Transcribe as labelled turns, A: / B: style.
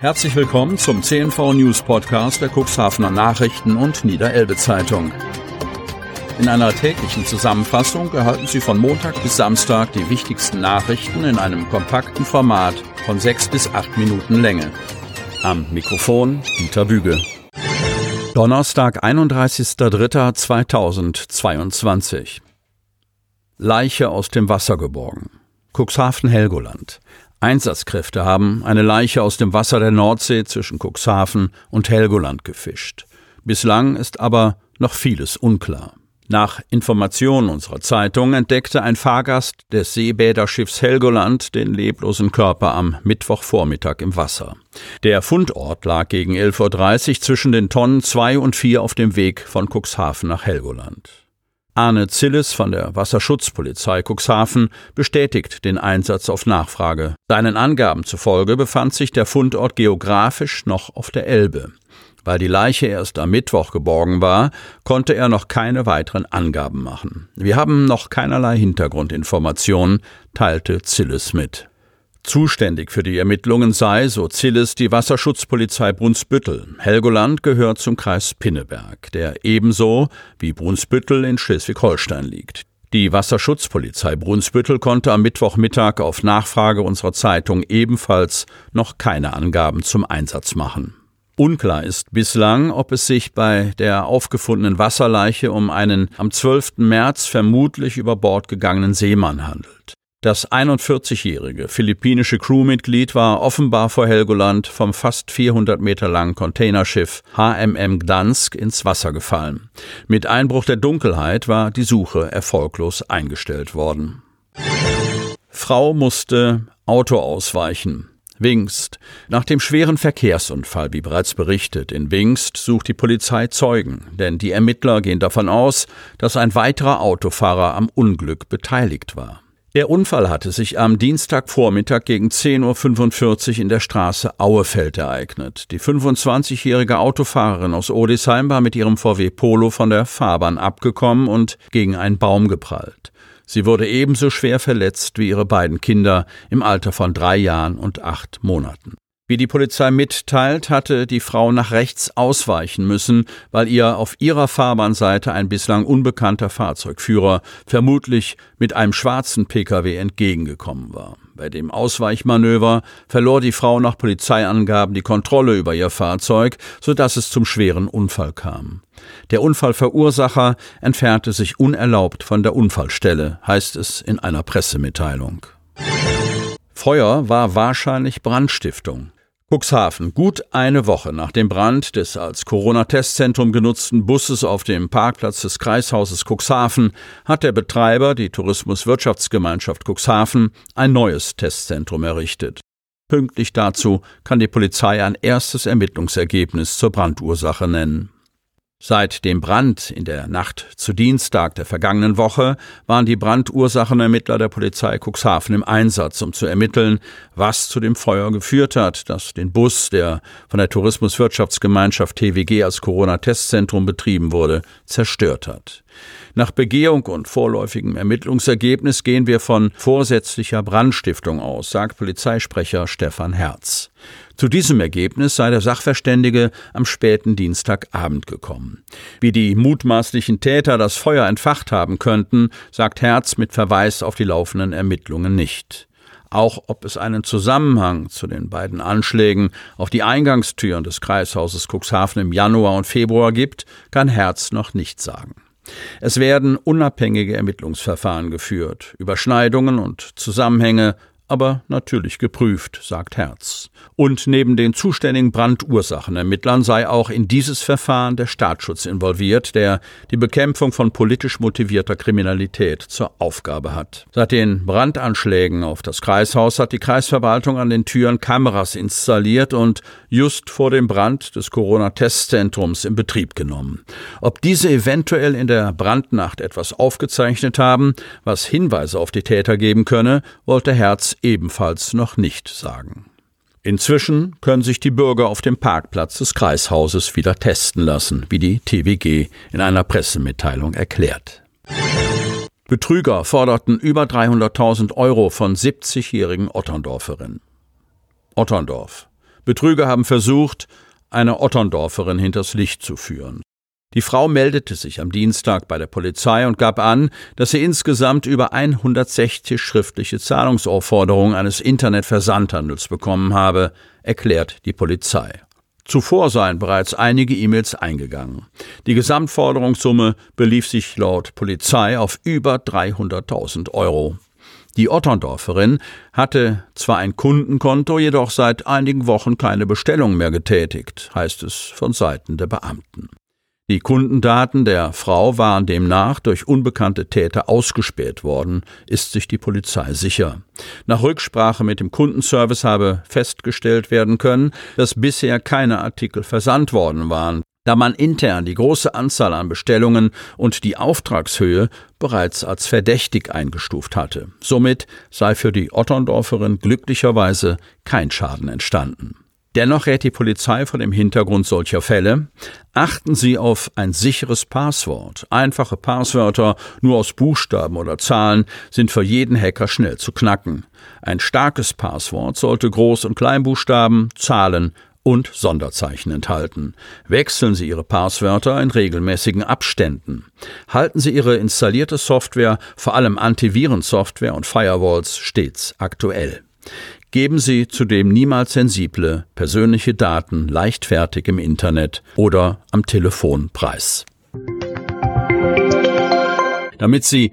A: Herzlich willkommen zum CNV News Podcast der Cuxhavener Nachrichten und Niederelbe Zeitung. In einer täglichen Zusammenfassung erhalten Sie von Montag bis Samstag die wichtigsten Nachrichten in einem kompakten Format von sechs bis acht Minuten Länge. Am Mikrofon Dieter Büge. Donnerstag, 31.03.2022. Leiche aus dem Wasser geborgen. Cuxhaven-Helgoland. Einsatzkräfte haben eine Leiche aus dem Wasser der Nordsee zwischen Cuxhaven und Helgoland gefischt. Bislang ist aber noch vieles unklar. Nach Informationen unserer Zeitung entdeckte ein Fahrgast des Seebäderschiffs Helgoland den leblosen Körper am Mittwochvormittag im Wasser. Der Fundort lag gegen 11.30 Uhr zwischen den Tonnen 2 und 4 auf dem Weg von Cuxhaven nach Helgoland. Arne Zilles von der Wasserschutzpolizei Cuxhaven bestätigt den Einsatz auf Nachfrage. Seinen Angaben zufolge befand sich der Fundort geografisch noch auf der Elbe. Weil die Leiche erst am Mittwoch geborgen war, konnte er noch keine weiteren Angaben machen. Wir haben noch keinerlei Hintergrundinformationen, teilte Zilles mit. Zuständig für die Ermittlungen sei, so Zilles, die Wasserschutzpolizei Brunsbüttel. Helgoland gehört zum Kreis Pinneberg, der ebenso wie Brunsbüttel in Schleswig-Holstein liegt. Die Wasserschutzpolizei Brunsbüttel konnte am Mittwochmittag auf Nachfrage unserer Zeitung ebenfalls noch keine Angaben zum Einsatz machen. Unklar ist bislang, ob es sich bei der aufgefundenen Wasserleiche um einen am 12. März vermutlich über Bord gegangenen Seemann handelt. Das 41-jährige philippinische Crewmitglied war offenbar vor Helgoland vom fast 400 Meter langen Containerschiff HMM Gdansk ins Wasser gefallen. Mit Einbruch der Dunkelheit war die Suche erfolglos eingestellt worden. Frau musste Auto ausweichen. Wingst. Nach dem schweren Verkehrsunfall, wie bereits berichtet, in Wingst sucht die Polizei Zeugen, denn die Ermittler gehen davon aus, dass ein weiterer Autofahrer am Unglück beteiligt war. Der Unfall hatte sich am Dienstagvormittag gegen 10.45 Uhr in der Straße Auefeld ereignet. Die 25-jährige Autofahrerin aus Odesheim war mit ihrem VW Polo von der Fahrbahn abgekommen und gegen einen Baum geprallt. Sie wurde ebenso schwer verletzt wie ihre beiden Kinder im Alter von drei Jahren und acht Monaten. Wie die Polizei mitteilt, hatte die Frau nach rechts ausweichen müssen, weil ihr auf ihrer Fahrbahnseite ein bislang unbekannter Fahrzeugführer vermutlich mit einem schwarzen Pkw entgegengekommen war. Bei dem Ausweichmanöver verlor die Frau nach Polizeiangaben die Kontrolle über ihr Fahrzeug, sodass es zum schweren Unfall kam. Der Unfallverursacher entfernte sich unerlaubt von der Unfallstelle, heißt es in einer Pressemitteilung. Feuer war wahrscheinlich Brandstiftung. Cuxhaven, gut eine Woche nach dem Brand des als Corona-Testzentrum genutzten Busses auf dem Parkplatz des Kreishauses Cuxhaven, hat der Betreiber, die Tourismuswirtschaftsgemeinschaft Cuxhaven, ein neues Testzentrum errichtet. Pünktlich dazu kann die Polizei ein erstes Ermittlungsergebnis zur Brandursache nennen. Seit dem Brand in der Nacht zu Dienstag der vergangenen Woche waren die Brandursachenermittler der Polizei Cuxhaven im Einsatz, um zu ermitteln, was zu dem Feuer geführt hat, das den Bus, der von der Tourismuswirtschaftsgemeinschaft TWG als Corona-Testzentrum betrieben wurde, zerstört hat. Nach Begehung und vorläufigem Ermittlungsergebnis gehen wir von vorsätzlicher Brandstiftung aus, sagt Polizeisprecher Stefan Herz. Zu diesem Ergebnis sei der Sachverständige am späten Dienstagabend gekommen. Wie die mutmaßlichen Täter das Feuer entfacht haben könnten, sagt Herz mit Verweis auf die laufenden Ermittlungen nicht. Auch ob es einen Zusammenhang zu den beiden Anschlägen auf die Eingangstüren des Kreishauses Cuxhaven im Januar und Februar gibt, kann Herz noch nicht sagen. Es werden unabhängige Ermittlungsverfahren geführt. Überschneidungen und Zusammenhänge aber natürlich geprüft, sagt Herz. Und neben den zuständigen Brandursachenermittlern sei auch in dieses Verfahren der Staatsschutz involviert, der die Bekämpfung von politisch motivierter Kriminalität zur Aufgabe hat. Seit den Brandanschlägen auf das Kreishaus hat die Kreisverwaltung an den Türen Kameras installiert und just vor dem Brand des Corona-Testzentrums in Betrieb genommen. Ob diese eventuell in der Brandnacht etwas aufgezeichnet haben, was Hinweise auf die Täter geben könne, wollte Herz ebenfalls noch nicht sagen. Inzwischen können sich die Bürger auf dem Parkplatz des Kreishauses wieder testen lassen, wie die TWG in einer Pressemitteilung erklärt. Betrüger forderten über 300.000 Euro von 70-jährigen Otterndorferinnen. Otterndorf. Betrüger haben versucht, eine Otterndorferin hinters Licht zu führen. Die Frau meldete sich am Dienstag bei der Polizei und gab an, dass sie insgesamt über 160 schriftliche Zahlungsaufforderungen eines Internetversandhandels bekommen habe, erklärt die Polizei. Zuvor seien bereits einige E-Mails eingegangen. Die Gesamtforderungssumme belief sich laut Polizei auf über 300.000 Euro. Die Otterndorferin hatte zwar ein Kundenkonto, jedoch seit einigen Wochen keine Bestellung mehr getätigt, heißt es von Seiten der Beamten. Die Kundendaten der Frau waren demnach durch unbekannte Täter ausgespäht worden, ist sich die Polizei sicher. Nach Rücksprache mit dem Kundenservice habe festgestellt werden können, dass bisher keine Artikel versandt worden waren, da man intern die große Anzahl an Bestellungen und die Auftragshöhe bereits als verdächtig eingestuft hatte. Somit sei für die Otterndorferin glücklicherweise kein Schaden entstanden. Dennoch rät die Polizei vor dem Hintergrund solcher Fälle, achten Sie auf ein sicheres Passwort. Einfache Passwörter nur aus Buchstaben oder Zahlen sind für jeden Hacker schnell zu knacken. Ein starkes Passwort sollte Groß- und Kleinbuchstaben, Zahlen und Sonderzeichen enthalten. Wechseln Sie Ihre Passwörter in regelmäßigen Abständen. Halten Sie Ihre installierte Software, vor allem Antivirensoftware und Firewalls, stets aktuell. Geben Sie zudem niemals sensible, persönliche Daten leichtfertig im Internet oder am Telefon preis. Damit Sie